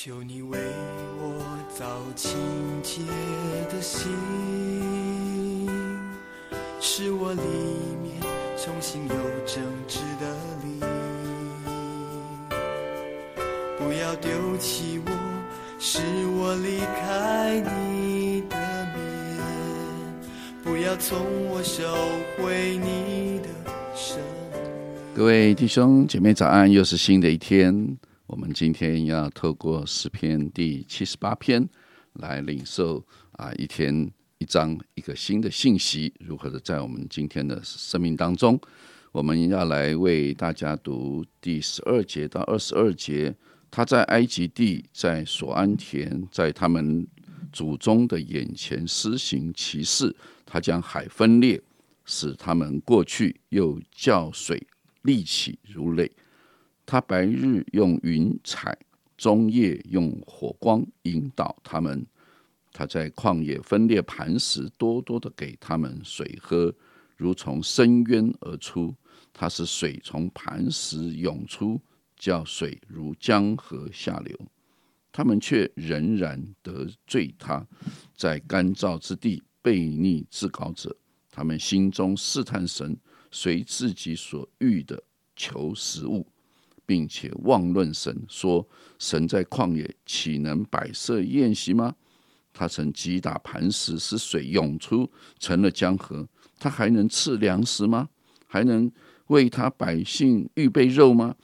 求你为我造清洁的心，使我里面重新有正直的灵。不要丢弃我，使我离开你的面。不要从我收回你的生命。各位弟兄姐妹早安，又是新的一天。我们今天要透过诗篇第七十八篇来领受啊，一天一章一个新的信息，如何的在我们今天的生命当中，我们要来为大家读第十二节到二十二节。他在埃及地，在索安田，在他们祖宗的眼前施行奇事。他将海分裂，使他们过去，又叫水立起如泪。他白日用云彩，中夜用火光引导他们。他在旷野分裂磐石，多多的给他们水喝，如从深渊而出。他使水从磐石涌出，叫水如江河下流。他们却仍然得罪他，在干燥之地悖逆至高者。他们心中试探神，随自己所欲的求食物。并且妄论神，说神在旷野岂能摆设宴席吗？他曾击打磐石，使水涌出，成了江河。他还能赐粮食吗？还能为他百姓预备肉吗？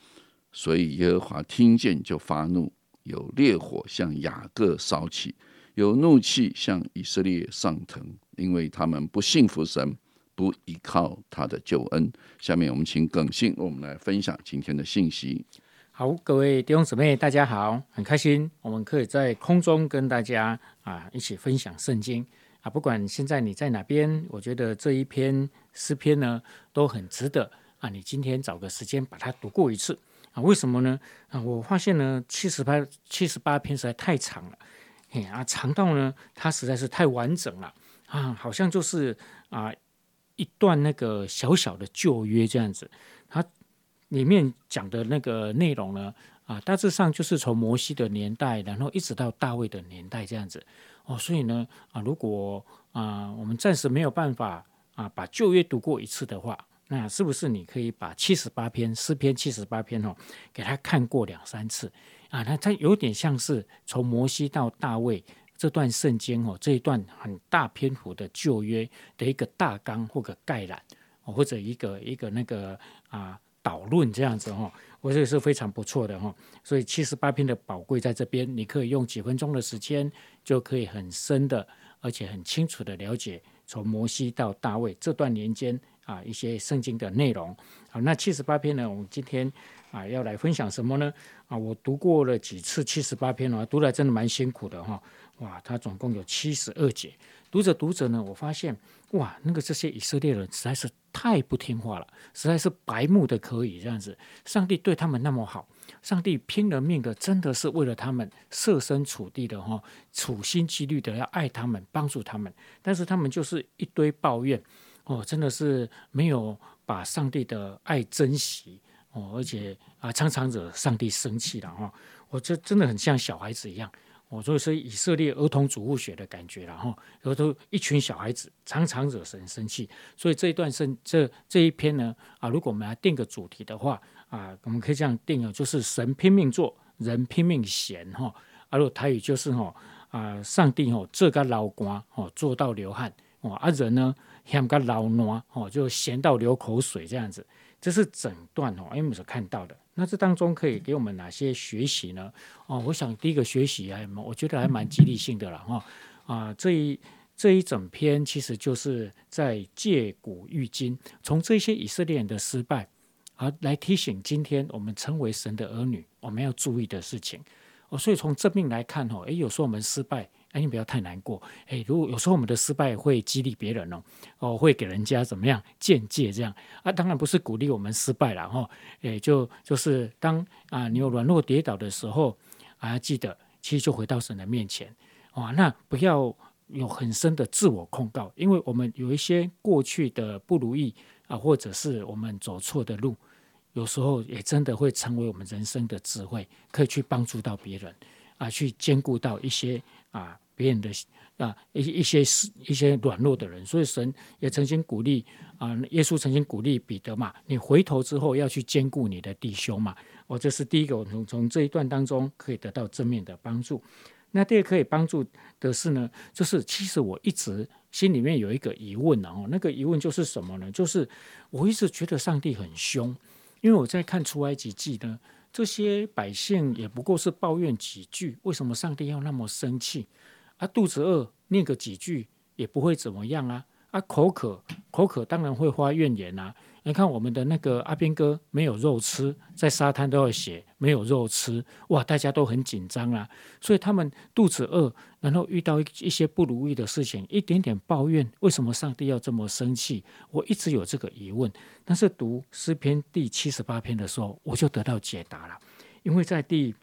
所以耶和华听见就发怒，有烈火向雅各烧起，有怒气向以色列上腾，因为他们不信服神。不依靠他的救恩。下面我们请耿信，我们来分享今天的信息。好，各位弟兄姊妹，大家好，很开心我们可以在空中跟大家啊一起分享圣经啊。不管现在你在哪边，我觉得这一篇诗篇呢都很值得啊。你今天找个时间把它读过一次啊？为什么呢？啊，我发现呢七十八七十八篇实在太长了，嘿啊，长到呢它实在是太完整了啊，好像就是啊。一段那个小小的旧约这样子，它里面讲的那个内容呢，啊，大致上就是从摩西的年代，然后一直到大卫的年代这样子哦。所以呢，啊，如果啊我们暂时没有办法啊把旧约读过一次的话，那是不是你可以把七十八篇诗篇七十八篇哦，给他看过两三次啊？那它有点像是从摩西到大卫。这段圣经哦，这一段很大篇幅的旧约的一个大纲或者概览，或者一个一个那个啊导论这样子哈，我觉得是非常不错的哈。所以七十八篇的宝贵在这边，你可以用几分钟的时间，就可以很深的而且很清楚的了解从摩西到大卫这段年间啊一些圣经的内容。好，那七十八篇呢，我们今天啊要来分享什么呢？啊，我读过了几次七十八篇了，读来真的蛮辛苦的哈。哇，它总共有七十二节，读着读着呢，我发现哇，那个这些以色列人实在是太不听话了，实在是白目的可以这样子。上帝对他们那么好，上帝拼了命的，真的是为了他们设身处地的哈，处心积虑的要爱他们，帮助他们。但是他们就是一堆抱怨哦，真的是没有把上帝的爱珍惜哦，而且啊，常常惹上帝生气了哈。我这真的很像小孩子一样。我说是以色列儿童主物学的感觉了哈，然后都一群小孩子常常惹神生气，所以这一段圣这这一篇呢啊，如果我们来定个主题的话啊，我们可以这样定啊，就是神拼命做，人拼命闲哈，而果台语就是哈啊，上帝哦这个老官哦做到流汗哦，而人呢像个老暖哦就闲到流口水这样子，这是整段哦，我们所看到的。那这当中可以给我们哪些学习呢？哦，我想第一个学习还我觉得还蛮激励性的了哈啊，这一这一整篇其实就是在借古喻今，从这些以色列人的失败，而来提醒今天我们成为神的儿女，我们要注意的事情。所以从正面来看哦，诶，有时候我们失败。哎，你不要太难过。哎，如果有时候我们的失败会激励别人哦，哦，会给人家怎么样见解这样啊？当然不是鼓励我们失败了哈。哎，就就是当啊你有软弱跌倒的时候啊，记得其实就回到神的面前哇。那不要有很深的自我控告，因为我们有一些过去的不如意啊，或者是我们走错的路，有时候也真的会成为我们人生的智慧，可以去帮助到别人。啊，去兼顾到一些啊别人的啊一一些一些软弱的人。所以神也曾经鼓励啊，耶稣曾经鼓励彼得嘛，你回头之后要去兼顾你的弟兄嘛。我这是第一个，我从从这一段当中可以得到正面的帮助。那第二可以帮助的是呢，就是其实我一直心里面有一个疑问哦，那个疑问就是什么呢？就是我一直觉得上帝很凶，因为我在看出埃及记呢，这些百姓也不过是抱怨几句，为什么上帝要那么生气？啊，肚子饿念个几句也不会怎么样啊，啊，口渴口渴当然会发怨言啊。你看我们的那个阿边哥没有肉吃，在沙滩都要写没有肉吃，哇，大家都很紧张啊，所以他们肚子饿，然后遇到一些不如意的事情，一点点抱怨，为什么上帝要这么生气？我一直有这个疑问，但是读诗篇第七十八篇的时候，我就得到解答了，因为在第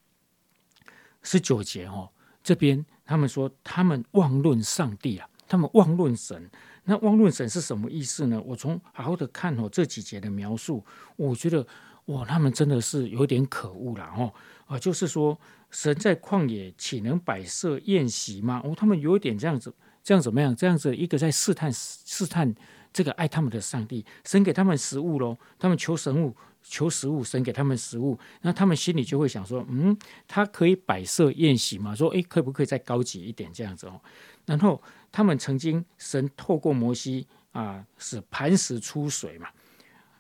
十九节哦，这边他们说他们妄论上帝啊，他们妄论神。那汪论神是什么意思呢？我从好好的看哦这几节的描述，我觉得哇，他们真的是有点可恶了哦啊，就是说神在旷野岂能摆设宴席吗？哦，他们有点这样子，这样怎么样？这样子一个在试探试探这个爱他们的上帝，神给他们食物喽，他们求神物求食物，神给他们食物，那他们心里就会想说，嗯，他可以摆设宴席吗？说，诶，可不可以再高级一点这样子哦？然后。他们曾经神透过摩西啊，使磐石出水嘛，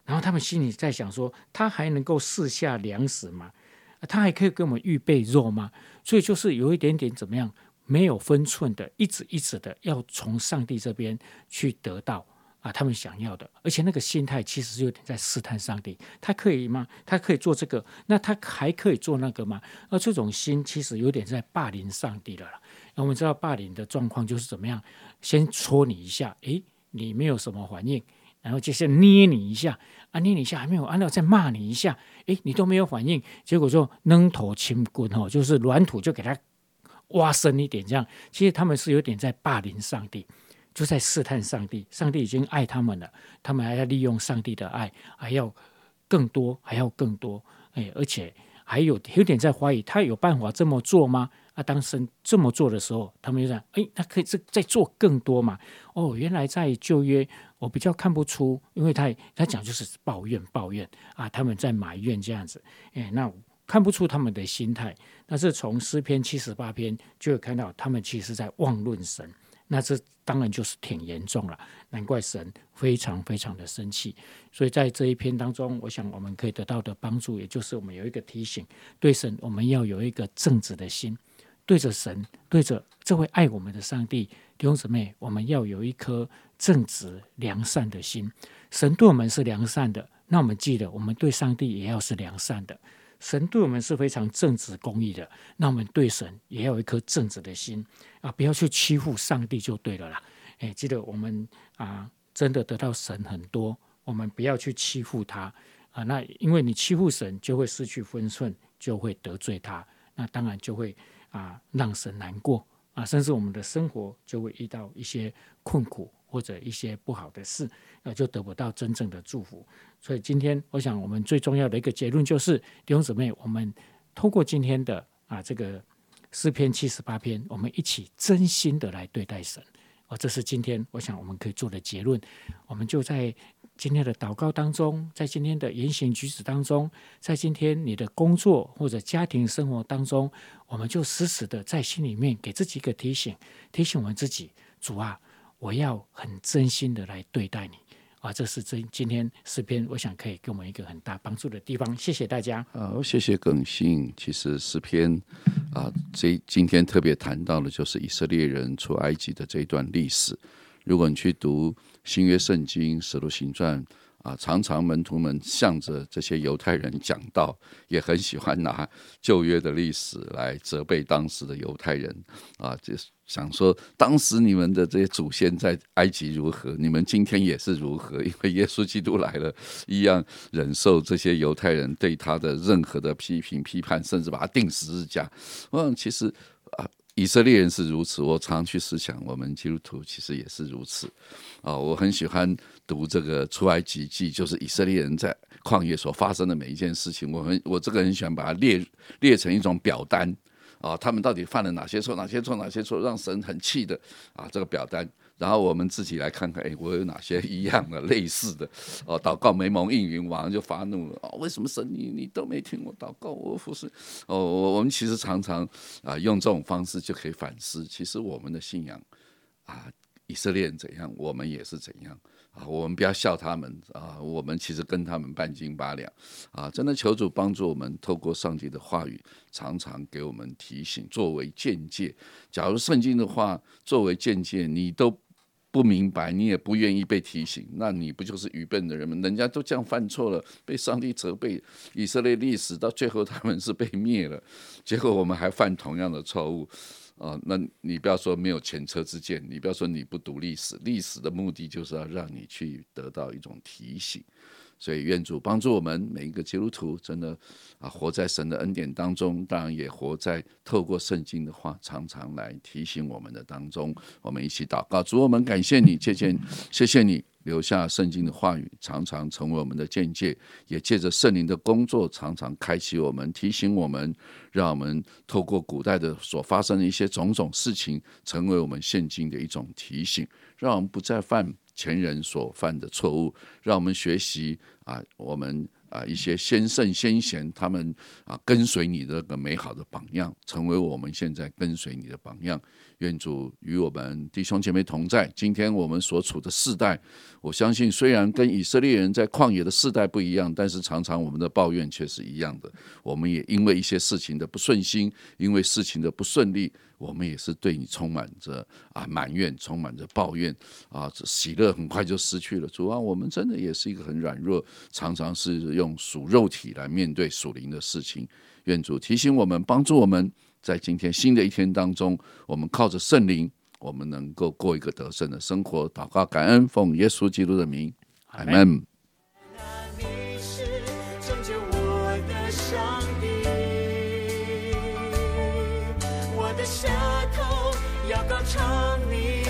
然后他们心里在想说，他还能够试下粮食吗？他还可以给我们预备肉吗？所以就是有一点点怎么样，没有分寸的，一直一直的要从上帝这边去得到啊，他们想要的，而且那个心态其实有点在试探上帝，他可以吗？他可以做这个，那他还可以做那个吗？而这种心其实有点在霸凌上帝了。那我们知道霸凌的状况就是怎么样？先戳你一下，诶，你没有什么反应，然后接下捏你一下，啊，捏你一下还没有，然后再骂你一下，诶，你都没有反应，结果就扔头轻棍哦，就是软土就给他挖深一点，这样，其实他们是有点在霸凌上帝，就在试探上帝。上帝已经爱他们了，他们还要利用上帝的爱，还要更多，还要更多，哎，而且还有有点在怀疑，他有办法这么做吗？啊，当神这么做的时候，他们就想：哎，他可以再再做更多嘛？哦，原来在旧约，我比较看不出，因为他他讲就是抱怨抱怨啊，他们在埋怨这样子。哎，那看不出他们的心态。但是从诗篇七十八篇就会看到，他们其实在妄论神。那这当然就是挺严重了，难怪神非常非常的生气。所以在这一篇当中，我想我们可以得到的帮助，也就是我们有一个提醒：对神，我们要有一个正直的心。对着神，对着这位爱我们的上帝，弟兄姊妹，我们要有一颗正直良善的心。神对我们是良善的，那我们记得，我们对上帝也要是良善的。神对我们是非常正直公义的，那我们对神也要有一颗正直的心啊！不要去欺负上帝就对了啦。哎，记得我们啊，真的得到神很多，我们不要去欺负他啊。那因为你欺负神，就会失去分寸，就会得罪他，那当然就会。啊，让神难过啊，甚至我们的生活就会遇到一些困苦或者一些不好的事，呃，就得不到真正的祝福。所以今天，我想我们最重要的一个结论就是，弟兄姊妹，我们通过今天的啊这个诗篇七十八篇，我们一起真心的来对待神。哦，这是今天我想我们可以做的结论。我们就在。今天的祷告当中，在今天的言行举止当中，在今天你的工作或者家庭生活当中，我们就时时的在心里面给自己一个提醒，提醒我们自己：主啊，我要很真心的来对待你啊！这是今今天诗篇，我想可以给我们一个很大帮助的地方。谢谢大家。好，谢谢耿信。其实诗篇啊，这今天特别谈到的，就是以色列人出埃及的这一段历史。如果你去读新约圣经《使徒行传》啊，常常门徒们向着这些犹太人讲道，也很喜欢拿旧约的历史来责备当时的犹太人啊，就是想说当时你们的这些祖先在埃及如何，你们今天也是如何，因为耶稣基督来了，一样忍受这些犹太人对他的任何的批评、批判，甚至把他钉十字架。嗯，其实。以色列人是如此，我常去思想，我们基督徒其实也是如此。啊，我很喜欢读这个出埃及记，就是以色列人在旷野所发生的每一件事情。我很我这个很喜欢把它列列成一种表单啊，他们到底犯了哪些错？哪些错？哪些错？让神很气的啊，这个表单。然后我们自己来看看，哎，我有哪些一样的、类似的？哦，祷告没蒙应允，晚上就发怒了。哦，为什么神你你都没听我祷告？我服侍。哦，我我们其实常常啊，用这种方式就可以反思，其实我们的信仰啊，以色列人怎样，我们也是怎样。啊，我们不要笑他们啊！我们其实跟他们半斤八两啊！真的求主帮助我们，透过上帝的话语，常常给我们提醒，作为见解。假如圣经的话作为见解，你都不明白，你也不愿意被提醒，那你不就是愚笨的人吗？人家都这样犯错了，被上帝责备，以色列历史到最后他们是被灭了，结果我们还犯同样的错误。啊，那你不要说没有前车之鉴，你不要说你不读历史，历史的目的就是要让你去得到一种提醒。所以愿主帮助我们每一个基督徒，真的啊，活在神的恩典当中，当然也活在透过圣经的话，常常来提醒我们的当中。我们一起祷告，主，我们感谢你，谢谢，谢谢你。留下圣经的话语，常常成为我们的见解，也借着圣灵的工作，常常开启我们，提醒我们，让我们透过古代的所发生的一些种种事情，成为我们现今的一种提醒，让我们不再犯前人所犯的错误，让我们学习啊，我们。啊，一些先圣先贤，他们啊跟随你的个美好的榜样，成为我们现在跟随你的榜样。愿主与我们弟兄姐妹同在。今天我们所处的世代，我相信虽然跟以色列人在旷野的世代不一样，但是常常我们的抱怨却是一样的。我们也因为一些事情的不顺心，因为事情的不顺利。我们也是对你充满着啊埋怨，充满着抱怨啊，喜乐很快就失去了。主啊，我们真的也是一个很软弱，常常是用属肉体来面对属灵的事情。愿主提醒我们，帮助我们在今天新的一天当中，我们靠着圣灵，我们能够过一个得胜的生活。祷告感恩，奉耶稣基督的名，阿门。的舌头，要高唱你